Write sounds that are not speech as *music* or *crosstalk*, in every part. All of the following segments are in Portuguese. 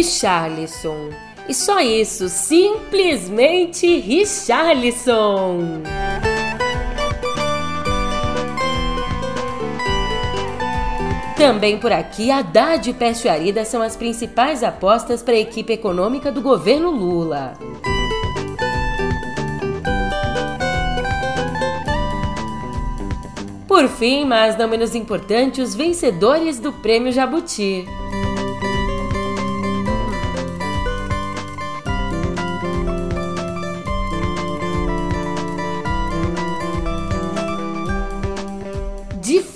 Richarlison. E só isso, simplesmente Richarlison. Também por aqui, Haddad e Peste Arida são as principais apostas para a equipe econômica do governo Lula. Por fim, mas não menos importante, os vencedores do Prêmio Jabuti.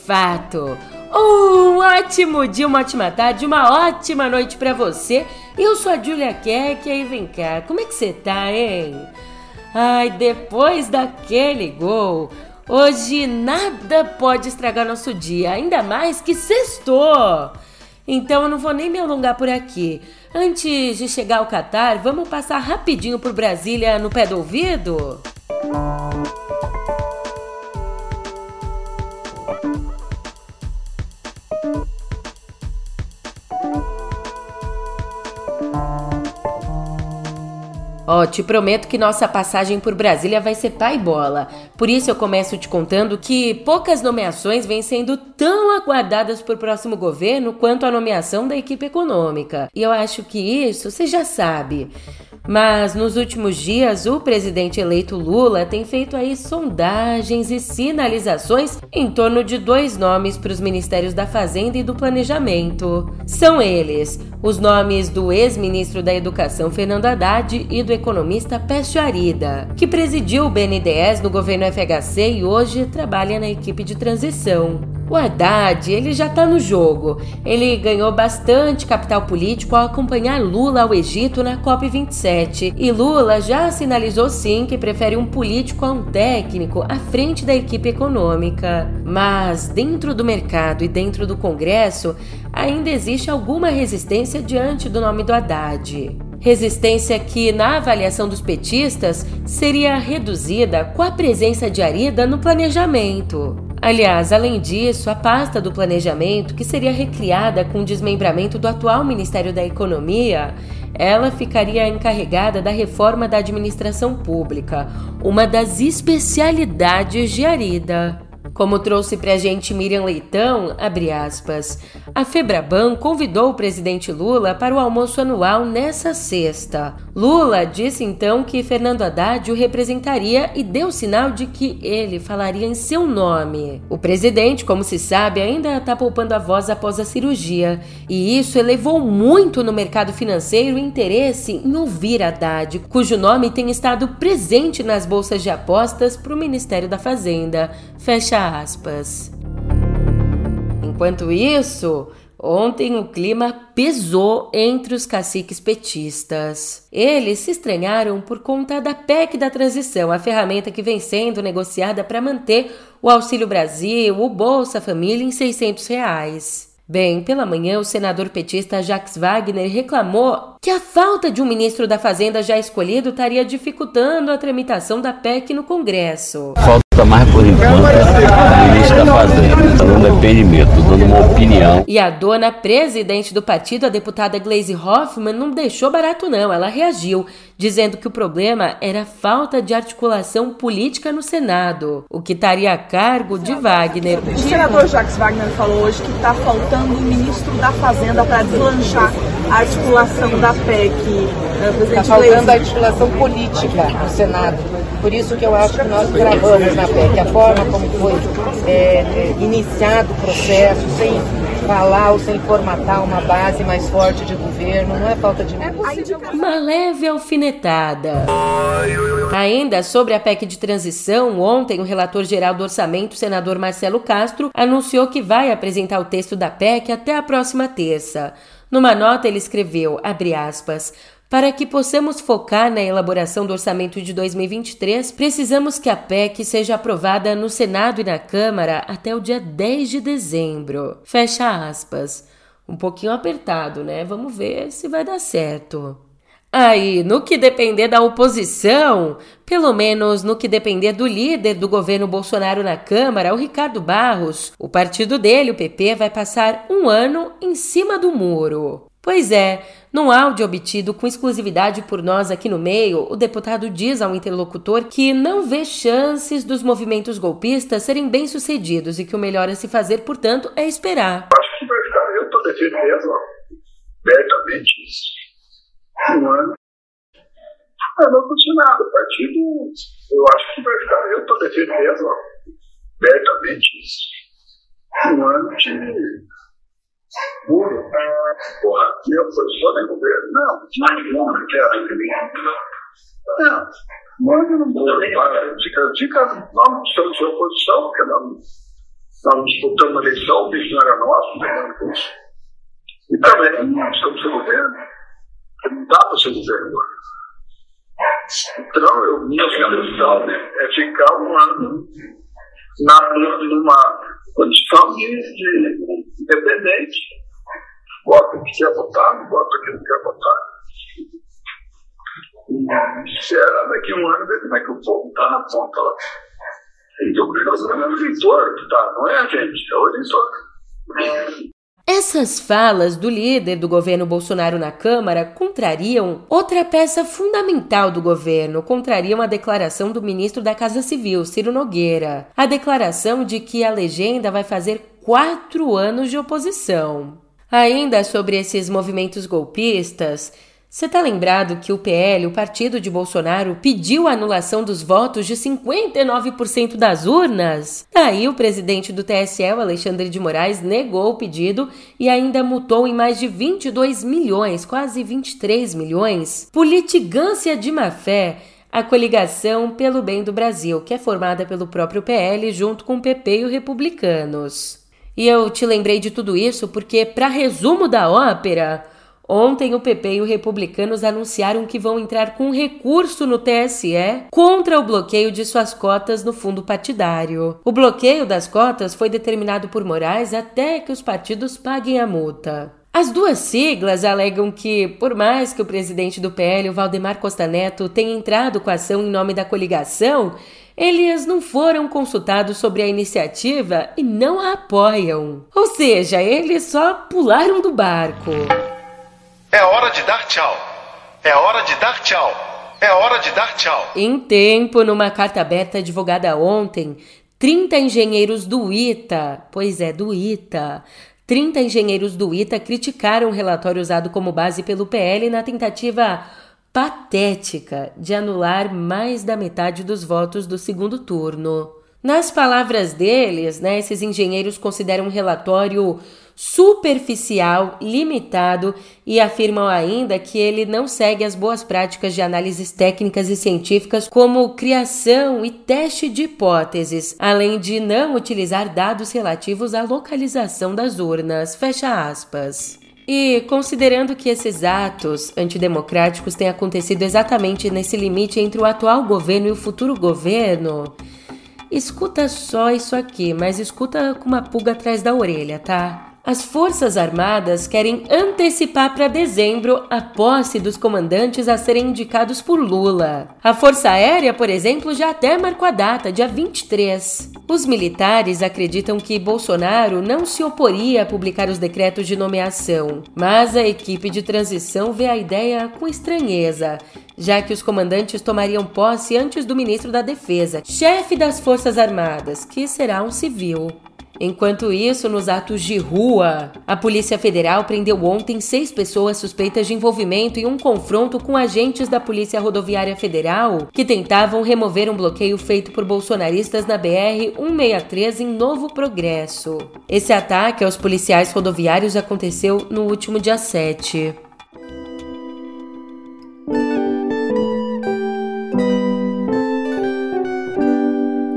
Fato, um ótimo dia, uma ótima tarde, uma ótima noite para você. Eu sou a Julia Keck e vem cá, como é que você tá, hein? Ai, depois daquele gol, hoje nada pode estragar nosso dia, ainda mais que sextou. Então eu não vou nem me alongar por aqui. Antes de chegar ao Catar, vamos passar rapidinho por Brasília no pé do ouvido? Música Ó, oh, te prometo que nossa passagem por Brasília vai ser pai bola. Por isso eu começo te contando que poucas nomeações vêm sendo tão aguardadas por próximo governo quanto a nomeação da equipe econômica. E eu acho que isso você já sabe. Mas nos últimos dias, o presidente eleito Lula tem feito aí sondagens e sinalizações em torno de dois nomes para os ministérios da Fazenda e do Planejamento. São eles os nomes do ex-ministro da Educação Fernando Haddad e do economista Pécio Arida, que presidiu o BNDES no governo FHC e hoje trabalha na equipe de transição. O Haddad, ele já tá no jogo. Ele ganhou bastante capital político ao acompanhar Lula ao Egito na COP27. E Lula já sinalizou sim que prefere um político a um técnico à frente da equipe econômica. Mas dentro do mercado e dentro do Congresso, ainda existe alguma resistência diante do nome do Haddad. Resistência que, na avaliação dos petistas, seria reduzida com a presença de Arida no planejamento. Aliás, além disso, a pasta do planejamento, que seria recriada com o desmembramento do atual Ministério da Economia, ela ficaria encarregada da reforma da administração pública, uma das especialidades de Arida. Como trouxe pra gente Miriam Leitão, abre aspas, a Febraban convidou o presidente Lula para o almoço anual nessa sexta. Lula disse então que Fernando Haddad o representaria e deu sinal de que ele falaria em seu nome. O presidente, como se sabe, ainda está poupando a voz após a cirurgia, e isso elevou muito no mercado financeiro o interesse em ouvir Haddad, cujo nome tem estado presente nas bolsas de apostas para o Ministério da Fazenda. Fecha aspas. Enquanto isso, Ontem o clima pesou entre os caciques petistas. Eles se estranharam por conta da PEC da transição, a ferramenta que vem sendo negociada para manter o Auxílio Brasil, o Bolsa Família em 600 reais. Bem, pela manhã, o senador petista Jacques Wagner reclamou que a falta de um ministro da Fazenda já escolhido estaria dificultando a tramitação da PEC no Congresso. Falta mais por enquanto o ministro da Fazenda, dando depoimento, dando uma opinião. E a dona presidente do partido, a deputada Glaise Hoffmann, não deixou barato não, ela reagiu, dizendo que o problema era a falta de articulação política no Senado, o que estaria a cargo de Wagner. O senador Jacques Wagner falou hoje que está faltando um ministro da Fazenda para deslanchar a articulação da PEC. Está né, faltando a articulação política no Senado. Por isso que eu acho que nós gravamos na PEC a forma como foi é, é, iniciado o processo, sem falar ou sem formatar uma base mais forte de governo, não é falta de. É uma leve alfinetada. Ainda sobre a PEC de transição, ontem o relator geral do orçamento, senador Marcelo Castro, anunciou que vai apresentar o texto da PEC até a próxima terça. Numa nota, ele escreveu, abre aspas, para que possamos focar na elaboração do orçamento de 2023, precisamos que a PEC seja aprovada no Senado e na Câmara até o dia 10 de dezembro. Fecha aspas. Um pouquinho apertado, né? Vamos ver se vai dar certo. Aí, no que depender da oposição, pelo menos no que depender do líder do governo Bolsonaro na Câmara, o Ricardo Barros, o partido dele, o PP, vai passar um ano em cima do muro. Pois é, num áudio obtido com exclusividade por nós aqui no meio, o deputado diz ao interlocutor que não vê chances dos movimentos golpistas serem bem-sucedidos e que o melhor a se fazer, portanto, é esperar. Acho que vai ficar, eu estou defendendo abertamente isso. Um ano. Não, não aconteceu nada. O partido, eu acho que vai ficar, eu estou defendendo abertamente isso. Um ano de Muda. Porra, meu posição é governo. Não, não, não quero. Não, manda não muda. Dica, dica, nós estamos em oposição, porque nós, nós disputamos a eleição, o bicho não era nosso, não isso. E também não estamos sem governo. Não dá para ser governo agora. Então, eu, minha né, é ficar um ano na, numa condição de, de independente. Vota que quer votar, vota que não quer votar. E espera daqui um ano ver como é que o povo está na ponta lá. Então, o é o eleitor que está, não é a gente, é o eleitor. Essas falas do líder do governo Bolsonaro na Câmara contrariam outra peça fundamental do governo, contrariam a declaração do ministro da Casa Civil, Ciro Nogueira. A declaração de que a legenda vai fazer quatro anos de oposição. Ainda sobre esses movimentos golpistas, você tá lembrado que o PL, o partido de Bolsonaro, pediu a anulação dos votos de 59% das urnas? Daí o presidente do TSE, Alexandre de Moraes, negou o pedido e ainda multou em mais de 22 milhões, quase 23 milhões, por litigância de má-fé a coligação pelo bem do Brasil, que é formada pelo próprio PL junto com o PP e os republicanos. E eu te lembrei de tudo isso porque, para resumo da ópera, Ontem o PP e os republicanos anunciaram que vão entrar com recurso no TSE contra o bloqueio de suas cotas no fundo partidário. O bloqueio das cotas foi determinado por Moraes até que os partidos paguem a multa. As duas siglas alegam que, por mais que o presidente do PL, Valdemar Costa Neto, tenha entrado com a ação em nome da coligação, eles não foram consultados sobre a iniciativa e não a apoiam. Ou seja, eles só pularam do barco. É hora de dar tchau. É hora de dar tchau. É hora de dar tchau. Em tempo, numa carta aberta divulgada ontem, 30 engenheiros do ITA, pois é, do ITA, 30 engenheiros do ITA criticaram o relatório usado como base pelo PL na tentativa patética de anular mais da metade dos votos do segundo turno. Nas palavras deles, né, esses engenheiros consideram um relatório superficial, limitado e afirmam ainda que ele não segue as boas práticas de análises técnicas e científicas como criação e teste de hipóteses, além de não utilizar dados relativos à localização das urnas. Fecha aspas. E considerando que esses atos antidemocráticos têm acontecido exatamente nesse limite entre o atual governo e o futuro governo, Escuta só isso aqui, mas escuta com uma pulga atrás da orelha, tá? As Forças Armadas querem antecipar para dezembro a posse dos comandantes a serem indicados por Lula. A Força Aérea, por exemplo, já até marcou a data, dia 23. Os militares acreditam que Bolsonaro não se oporia a publicar os decretos de nomeação, mas a equipe de transição vê a ideia com estranheza, já que os comandantes tomariam posse antes do ministro da Defesa, chefe das Forças Armadas, que será um civil. Enquanto isso, nos atos de rua, a Polícia Federal prendeu ontem seis pessoas suspeitas de envolvimento em um confronto com agentes da Polícia Rodoviária Federal que tentavam remover um bloqueio feito por bolsonaristas na BR-163 em Novo Progresso. Esse ataque aos policiais rodoviários aconteceu no último dia 7.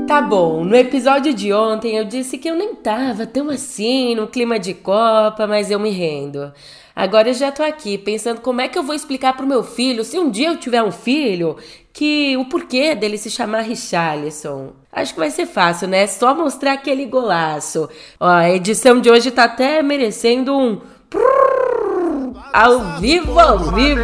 Tá bom, no episódio de ontem eu disse que eu nem tava tão assim no clima de Copa, mas eu me rendo. Agora eu já tô aqui pensando como é que eu vou explicar pro meu filho, se um dia eu tiver um filho, que o porquê dele se chamar Richarlison. Acho que vai ser fácil, né? Só mostrar aquele golaço. Ó, a edição de hoje tá até merecendo um ao vivo, ao vivo.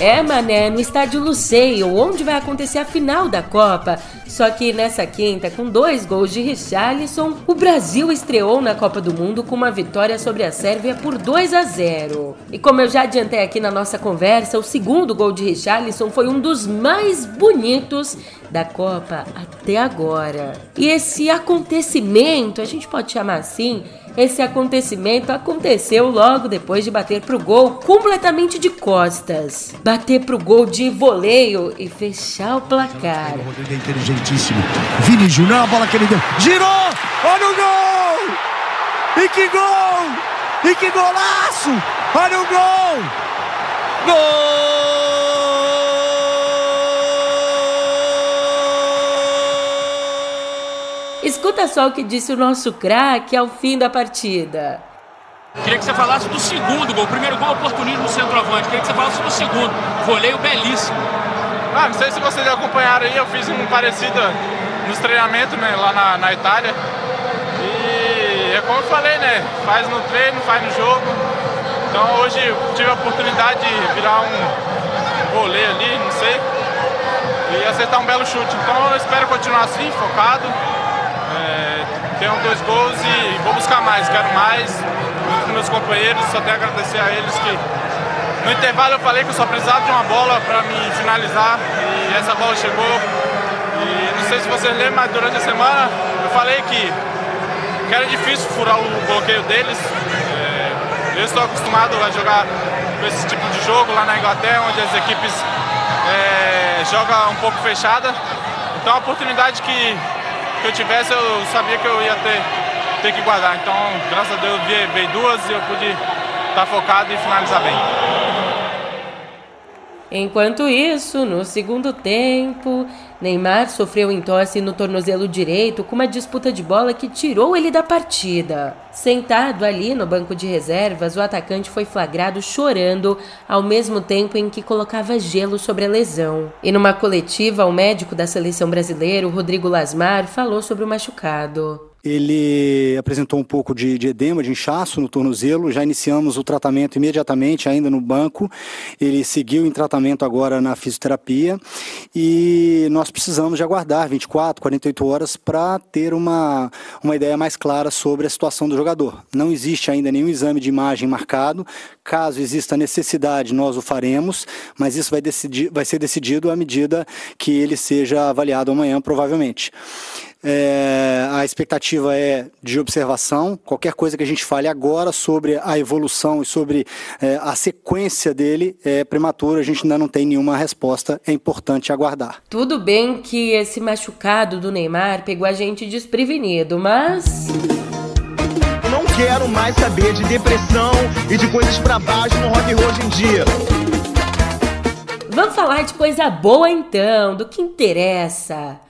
É, mané, no estádio Luceio, onde vai acontecer a final da Copa. Só que nessa quinta, com dois gols de Richarlison, o Brasil estreou na Copa do Mundo com uma vitória sobre a Sérvia por 2 a 0. E como eu já adiantei aqui na nossa conversa, o segundo gol de Richarlison foi um dos mais bonitos da Copa até agora. E esse acontecimento, a gente pode chamar assim, esse acontecimento aconteceu logo depois de bater pro gol completamente de costas. Bater pro gol de voleio e fechar o placar. O Rodrigo é inteligentíssimo. Vini Júnior, a bola que ele deu. Girou! Olha o gol! E que gol! E que golaço! Olha o gol! Gol! Escuta só o que disse o nosso craque ao fim da partida. Queria que você falasse do segundo gol. O primeiro gol, oportunismo centroavante. Queria que você falasse do segundo. Voleio belíssimo. Ah, não sei se vocês acompanharam aí, eu fiz um parecido nos treinamentos, né, lá na, na Itália. E é como eu falei, né? Faz no treino, faz no jogo. Então hoje tive a oportunidade de virar um voleio ali, não sei. E acertar um belo chute. Então eu espero continuar assim, focado. É, tenho dois gols e vou buscar mais, quero mais. Os meus companheiros, só tenho a agradecer a eles que no intervalo eu falei que eu só precisava de uma bola para me finalizar e essa bola chegou. E não sei se vocês lembram, mas durante a semana eu falei que, que era difícil furar o bloqueio deles. É, eu estou acostumado a jogar com esse tipo de jogo lá na Inglaterra, onde as equipes é, jogam um pouco fechada. Então a oportunidade que, que eu tivesse, eu sabia que eu ia ter, ter que guardar. Então, graças a Deus, veio, duas e eu pude estar focado e finalizar bem. Enquanto isso, no segundo tempo, Neymar sofreu entorse no tornozelo direito com uma disputa de bola que tirou ele da partida. Sentado ali no banco de reservas, o atacante foi flagrado chorando ao mesmo tempo em que colocava gelo sobre a lesão. E numa coletiva, o médico da seleção brasileira, Rodrigo Lasmar, falou sobre o machucado. Ele apresentou um pouco de, de, edema, de inchaço no tornozelo. Já iniciamos o tratamento imediatamente, ainda no banco. Ele seguiu em tratamento agora na fisioterapia. E nós precisamos de aguardar 24, 48 horas para ter uma, uma ideia mais clara sobre a situação do jogador. Não existe ainda nenhum exame de imagem marcado. Caso exista necessidade, nós o faremos, mas isso vai, decidir, vai ser decidido à medida que ele seja avaliado amanhã, provavelmente. É, a expectativa é de observação. Qualquer coisa que a gente fale agora sobre a evolução e sobre é, a sequência dele é prematuro. A gente ainda não tem nenhuma resposta. É importante aguardar. Tudo bem que esse machucado do Neymar pegou a gente desprevenido, mas não quero mais saber de depressão e de coisas para baixo no rock hoje em dia. Vamos falar de coisa boa então, do que interessa.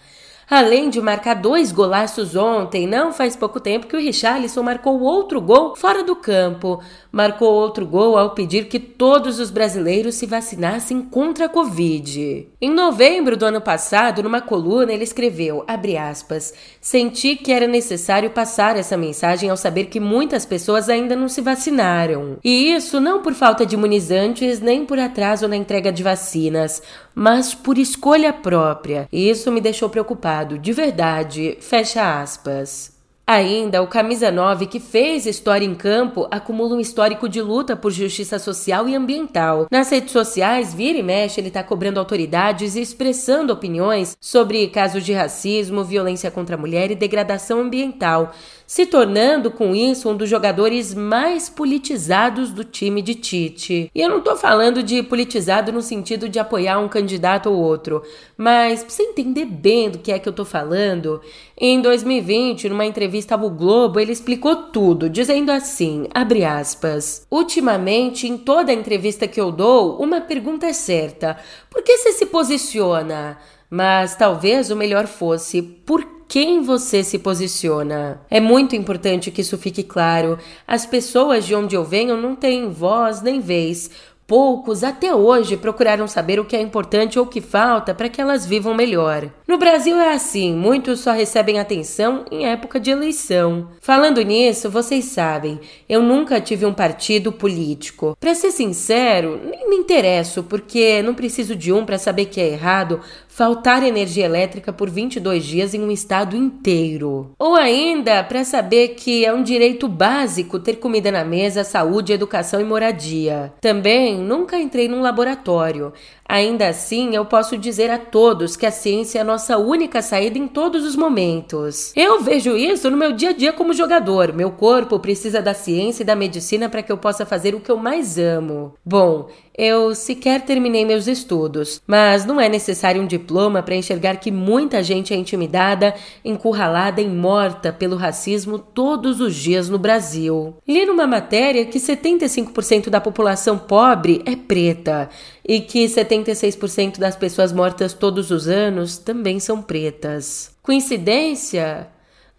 Além de marcar dois golaços ontem, não faz pouco tempo que o Richarlison marcou outro gol fora do campo. Marcou outro gol ao pedir que todos os brasileiros se vacinassem contra a Covid. Em novembro do ano passado, numa coluna, ele escreveu, aspas, senti que era necessário passar essa mensagem ao saber que muitas pessoas ainda não se vacinaram. E isso não por falta de imunizantes, nem por atraso na entrega de vacinas, mas por escolha própria. E isso me deixou preocupado, de verdade. Fecha aspas. Ainda, o Camisa 9, que fez história em campo, acumula um histórico de luta por justiça social e ambiental. Nas redes sociais, vira e mexe, ele está cobrando autoridades e expressando opiniões sobre casos de racismo, violência contra a mulher e degradação ambiental se tornando com isso um dos jogadores mais politizados do time de Tite. E eu não tô falando de politizado no sentido de apoiar um candidato ou outro, mas pra você entender bem do que é que eu tô falando, em 2020, numa entrevista ao Globo, ele explicou tudo, dizendo assim, abre aspas, ultimamente, em toda entrevista que eu dou, uma pergunta é certa, por que você se posiciona? Mas talvez o melhor fosse, por quem você se posiciona. É muito importante que isso fique claro. As pessoas de onde eu venho não têm voz nem vez. poucos até hoje procuraram saber o que é importante ou o que falta para que elas vivam melhor. No Brasil é assim, muitos só recebem atenção em época de eleição. Falando nisso, vocês sabem, eu nunca tive um partido político. Para ser sincero, nem me interesso, porque não preciso de um para saber que é errado faltar energia elétrica por 22 dias em um estado inteiro. Ou ainda para saber que é um direito básico ter comida na mesa, saúde, educação e moradia. Também nunca entrei num laboratório. Ainda assim, eu posso dizer a todos que a ciência é a nossa única saída em todos os momentos. Eu vejo isso no meu dia a dia como jogador. Meu corpo precisa da ciência e da medicina para que eu possa fazer o que eu mais amo. Bom, eu sequer terminei meus estudos, mas não é necessário um diploma para enxergar que muita gente é intimidada, encurralada e morta pelo racismo todos os dias no Brasil. Li numa matéria que 75% da população pobre é preta e que 76% das pessoas mortas todos os anos também são pretas. Coincidência?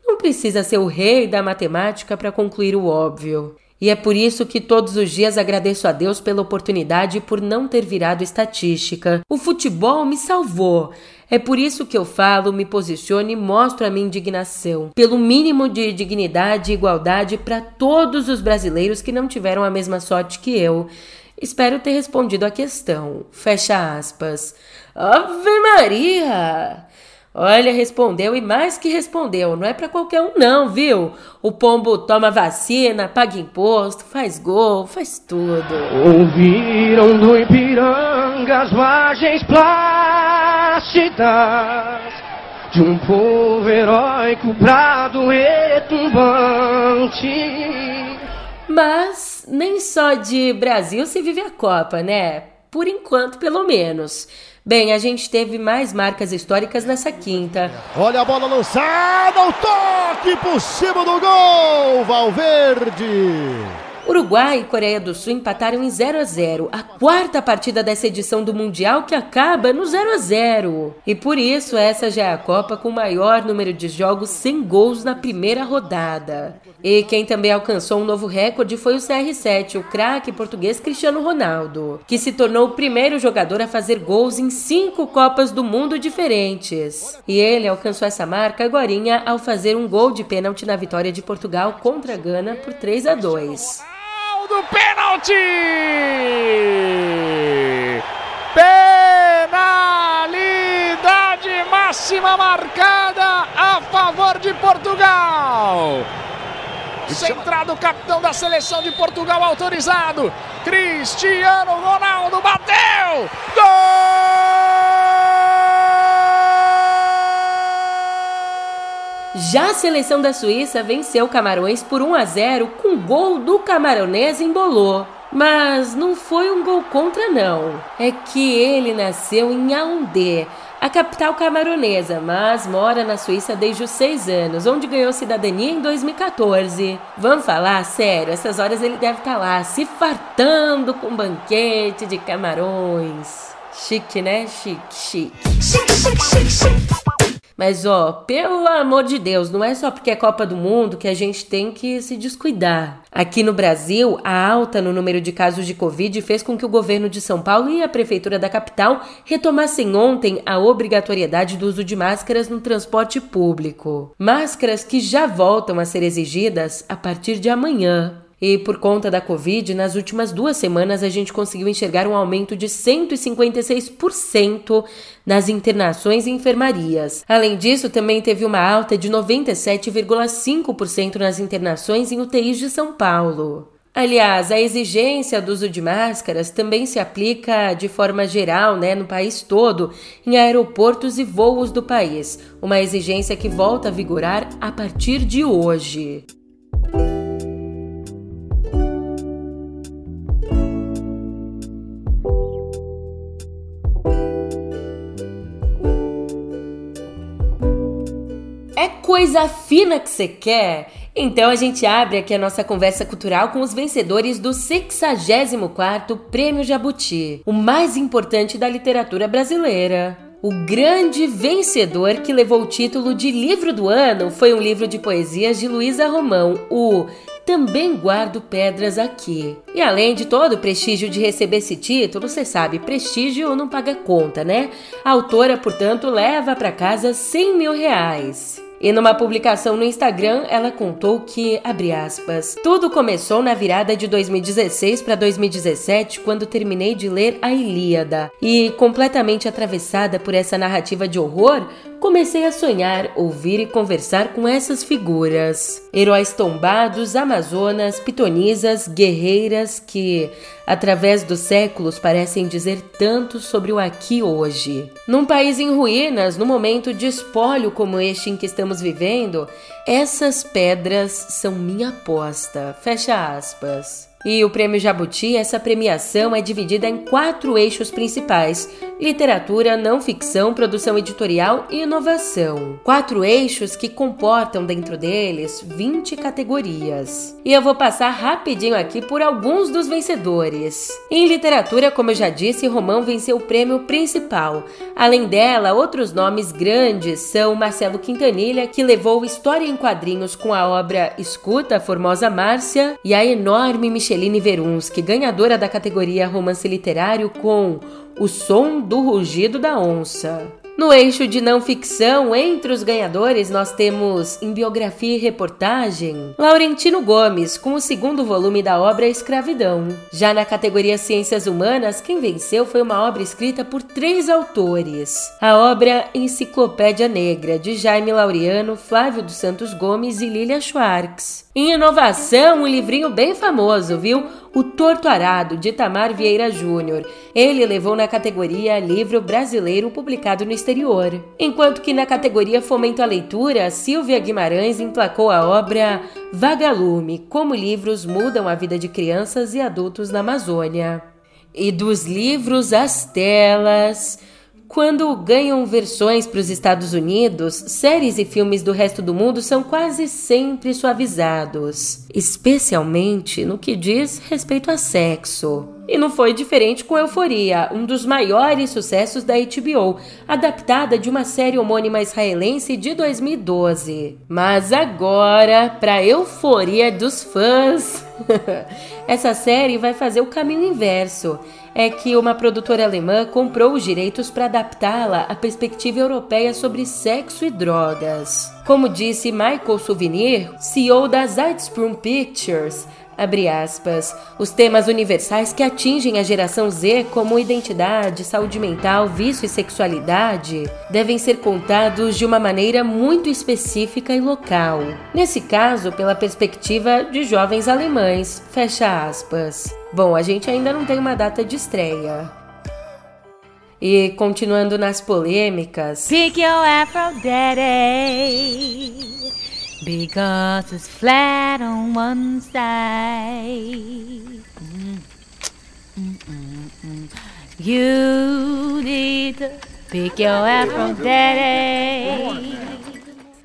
Não precisa ser o rei da matemática para concluir o óbvio. E é por isso que todos os dias agradeço a Deus pela oportunidade e por não ter virado estatística. O futebol me salvou. É por isso que eu falo, me posiciono e mostro a minha indignação. Pelo mínimo de dignidade e igualdade para todos os brasileiros que não tiveram a mesma sorte que eu. Espero ter respondido a questão. Fecha aspas. Ave Maria! Olha, respondeu e mais que respondeu, não é para qualquer um não, viu? O pombo toma vacina, paga imposto, faz gol, faz tudo. Ouviram do Ipiranga as margens plácidas de um povo heróico brado retumbante. Mas nem só de Brasil se vive a Copa, né? Por enquanto, pelo menos. Bem, a gente teve mais marcas históricas nessa quinta. Olha a bola lançada, o toque por cima do gol, Valverde. Uruguai e Coreia do Sul empataram em 0 a 0, a quarta partida dessa edição do Mundial que acaba no 0 a 0. E por isso essa já é a Copa com o maior número de jogos sem gols na primeira rodada. E quem também alcançou um novo recorde foi o CR7, o craque português Cristiano Ronaldo, que se tornou o primeiro jogador a fazer gols em cinco Copas do Mundo diferentes. E ele alcançou essa marca agora ao fazer um gol de pênalti na vitória de Portugal contra a Gana por 3 a 2 do pênalti! Penalidade máxima marcada a favor de Portugal. Centrado o capitão da seleção de Portugal autorizado. Cristiano Ronaldo bateu! Gol! Já a seleção da Suíça venceu Camarões por 1 a 0 com gol do camaronês Embolô. Mas não foi um gol contra não. É que ele nasceu em Yaoundé, a capital camaronesa, mas mora na Suíça desde os seis anos, onde ganhou cidadania em 2014. Vamos falar sério, essas horas ele deve estar tá lá se fartando com banquete de camarões. Chique, né? Chique, chique. Chique, chique, chique, chique. Mas, ó, pelo amor de Deus, não é só porque é Copa do Mundo que a gente tem que se descuidar. Aqui no Brasil, a alta no número de casos de Covid fez com que o governo de São Paulo e a prefeitura da capital retomassem ontem a obrigatoriedade do uso de máscaras no transporte público. Máscaras que já voltam a ser exigidas a partir de amanhã. E por conta da Covid, nas últimas duas semanas a gente conseguiu enxergar um aumento de 156% nas internações e enfermarias. Além disso, também teve uma alta de 97,5% nas internações em UTIs de São Paulo. Aliás, a exigência do uso de máscaras também se aplica de forma geral, né, no país todo, em aeroportos e voos do país, uma exigência que volta a vigorar a partir de hoje. Coisa fina que você quer? Então a gente abre aqui a nossa conversa cultural com os vencedores do 64º Prêmio Jabuti, o mais importante da literatura brasileira. O grande vencedor que levou o título de livro do ano foi um livro de poesias de Luísa Romão, o também guardo pedras aqui. E além de todo o prestígio de receber esse título, você sabe, prestígio não paga conta, né? A autora, portanto, leva para casa 100 mil reais. E numa publicação no Instagram, ela contou que, abre aspas, tudo começou na virada de 2016 para 2017, quando terminei de ler a Ilíada. E, completamente atravessada por essa narrativa de horror, comecei a sonhar, ouvir e conversar com essas figuras. Heróis tombados, amazonas, pitonisas, guerreiras que, através dos séculos, parecem dizer tanto sobre o aqui hoje. Num país em ruínas, no momento de espólio como este em que estamos vivendo, essas pedras são minha aposta. Fecha aspas. E o Prêmio Jabuti, essa premiação é dividida em quatro eixos principais: literatura, não ficção, produção editorial e inovação. Quatro eixos que comportam dentro deles 20 categorias. E eu vou passar rapidinho aqui por alguns dos vencedores. Em literatura, como eu já disse, Romão venceu o prêmio principal. Além dela, outros nomes grandes são Marcelo Quintanilha, que levou História em Quadrinhos com a obra Escuta, Formosa Márcia, e a enorme Micheline Verunsky, ganhadora da categoria Romance Literário com O Som do Rugido da Onça. No eixo de não ficção, entre os ganhadores, nós temos em biografia e reportagem Laurentino Gomes, com o segundo volume da obra Escravidão. Já na categoria Ciências Humanas, quem venceu foi uma obra escrita por três autores: a obra Enciclopédia Negra, de Jaime Laureano, Flávio dos Santos Gomes e Lilia Schwartz. Em inovação, um livrinho bem famoso, viu? O Torto Arado, de Tamar Vieira Júnior. Ele levou na categoria Livro Brasileiro publicado no exterior. Enquanto que na categoria Fomento à Leitura, Silvia Guimarães emplacou a obra Vagalume, como livros mudam a vida de crianças e adultos na Amazônia. E dos livros às telas. Quando ganham versões para os Estados Unidos, séries e filmes do resto do mundo são quase sempre suavizados, especialmente no que diz respeito a sexo. E não foi diferente com Euforia, um dos maiores sucessos da HBO, adaptada de uma série homônima israelense de 2012. Mas agora, para euforia dos fãs, *laughs* essa série vai fazer o caminho inverso é que uma produtora alemã comprou os direitos para adaptá-la à perspectiva europeia sobre sexo e drogas. Como disse Michael Souvenir, CEO da Zeitsprung Pictures, abre aspas, os temas universais que atingem a geração Z, como identidade, saúde mental, vício e sexualidade, devem ser contados de uma maneira muito específica e local. Nesse caso, pela perspectiva de jovens alemães, fecha aspas. Bom, a gente ainda não tem uma data de estreia. E continuando nas polêmicas. Pick your Aphrodite because it's flat on one side. Mm, mm, mm, you need to pick your Aphrodite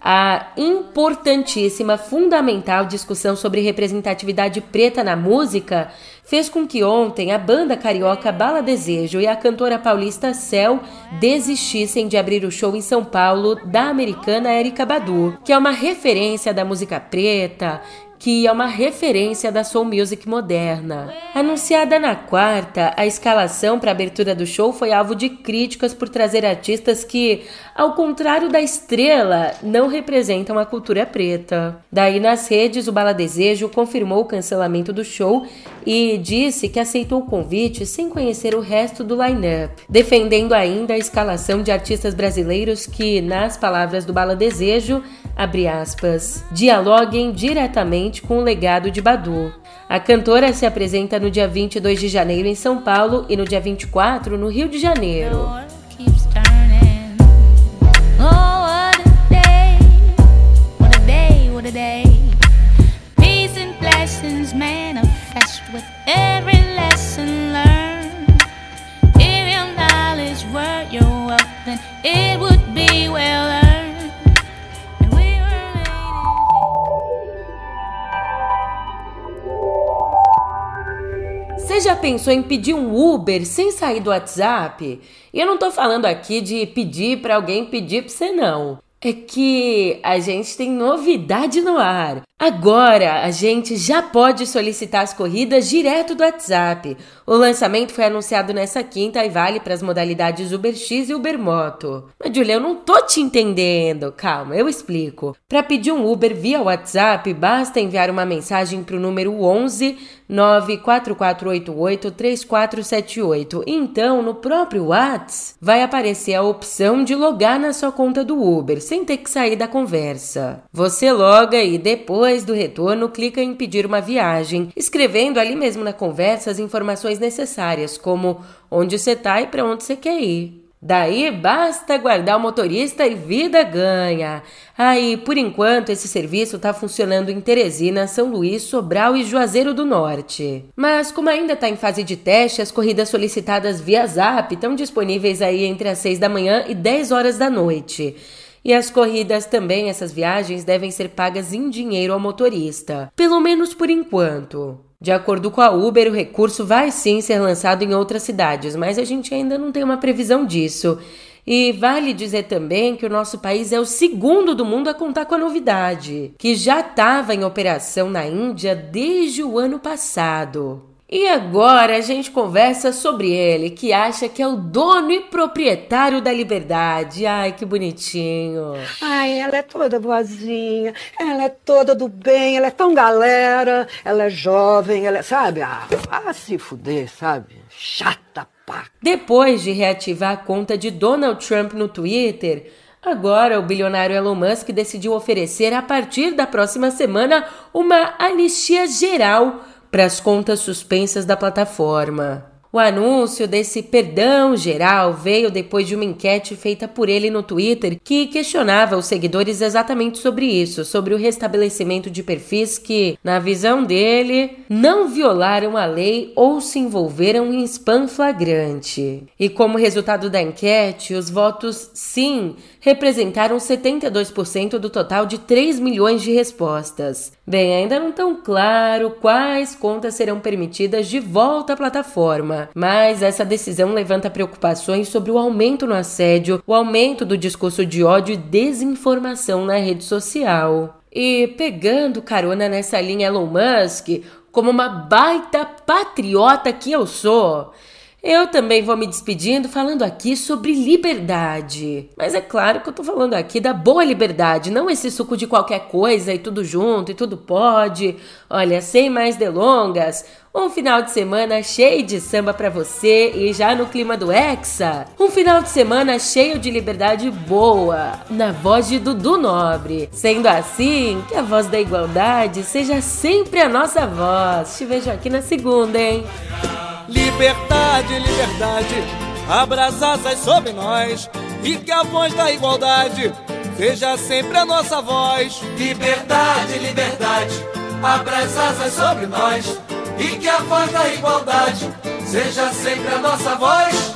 a importantíssima, fundamental discussão sobre representatividade preta na música fez com que ontem a banda carioca Bala Desejo e a cantora paulista Cel desistissem de abrir o show em São Paulo da americana Erika Badu, que é uma referência da música preta, que é uma referência da soul music moderna. Anunciada na quarta, a escalação para a abertura do show foi alvo de críticas por trazer artistas que, ao contrário da estrela, não representam a cultura preta. Daí nas redes, o Bala Desejo confirmou o cancelamento do show e disse que aceitou o convite sem conhecer o resto do line-up, defendendo ainda a escalação de artistas brasileiros que, nas palavras do Bala Desejo, abre aspas, dialoguem diretamente com o legado de Badu. A cantora se apresenta no dia 22 de janeiro em São Paulo e no dia 24 no Rio de Janeiro. Já pensou em pedir um Uber sem sair do WhatsApp? E eu não tô falando aqui de pedir para alguém pedir para você não. É que a gente tem novidade no ar. Agora a gente já pode solicitar as corridas direto do WhatsApp. O lançamento foi anunciado nessa quinta e vale para as modalidades Uber X e Uber Moto. Mas Julia, eu não tô te entendendo. Calma, eu explico. Para pedir um Uber via WhatsApp, basta enviar uma mensagem para o número 11 94488 3478. Então, no próprio WhatsApp, vai aparecer a opção de logar na sua conta do Uber, sem ter que sair da conversa. Você loga e depois do retorno clica em pedir uma viagem, escrevendo ali mesmo na conversa as informações necessárias, como onde você está e para onde você quer ir. Daí basta guardar o motorista e vida ganha. Aí, por enquanto, esse serviço está funcionando em Teresina, São Luís, Sobral e Juazeiro do Norte. Mas como ainda está em fase de teste, as corridas solicitadas via Zap estão disponíveis aí entre as 6 da manhã e 10 horas da noite. E as corridas também, essas viagens, devem ser pagas em dinheiro ao motorista. Pelo menos por enquanto. De acordo com a Uber, o recurso vai sim ser lançado em outras cidades, mas a gente ainda não tem uma previsão disso. E vale dizer também que o nosso país é o segundo do mundo a contar com a novidade, que já estava em operação na Índia desde o ano passado. E agora a gente conversa sobre ele, que acha que é o dono e proprietário da liberdade. Ai, que bonitinho. Ai, ela é toda boazinha, ela é toda do bem, ela é tão galera, ela é jovem, ela é, sabe? Ah, ah se fuder, sabe? Chata, pá. Depois de reativar a conta de Donald Trump no Twitter, Agora, o bilionário Elon Musk decidiu oferecer, a partir da próxima semana, uma anistia geral para as contas suspensas da plataforma. O anúncio desse perdão geral veio depois de uma enquete feita por ele no Twitter que questionava os seguidores exatamente sobre isso, sobre o restabelecimento de perfis que, na visão dele, não violaram a lei ou se envolveram em spam flagrante. E como resultado da enquete, os votos sim representaram 72% do total de 3 milhões de respostas. Bem, ainda não tão claro quais contas serão permitidas de volta à plataforma, mas essa decisão levanta preocupações sobre o aumento no assédio, o aumento do discurso de ódio e desinformação na rede social. E pegando carona nessa linha Elon Musk, como uma baita patriota que eu sou, eu também vou me despedindo falando aqui sobre liberdade. Mas é claro que eu tô falando aqui da boa liberdade, não esse suco de qualquer coisa e tudo junto e tudo pode. Olha, sem mais delongas, um final de semana cheio de samba para você e já no clima do Hexa. Um final de semana cheio de liberdade boa, na voz de Dudu Nobre. Sendo assim, que a voz da igualdade seja sempre a nossa voz. Te vejo aqui na segunda, hein? Liberdade, liberdade, abra as asas sobre nós e que a voz da igualdade seja sempre a nossa voz. Liberdade, liberdade, abra as asas sobre nós e que a voz da igualdade seja sempre a nossa voz.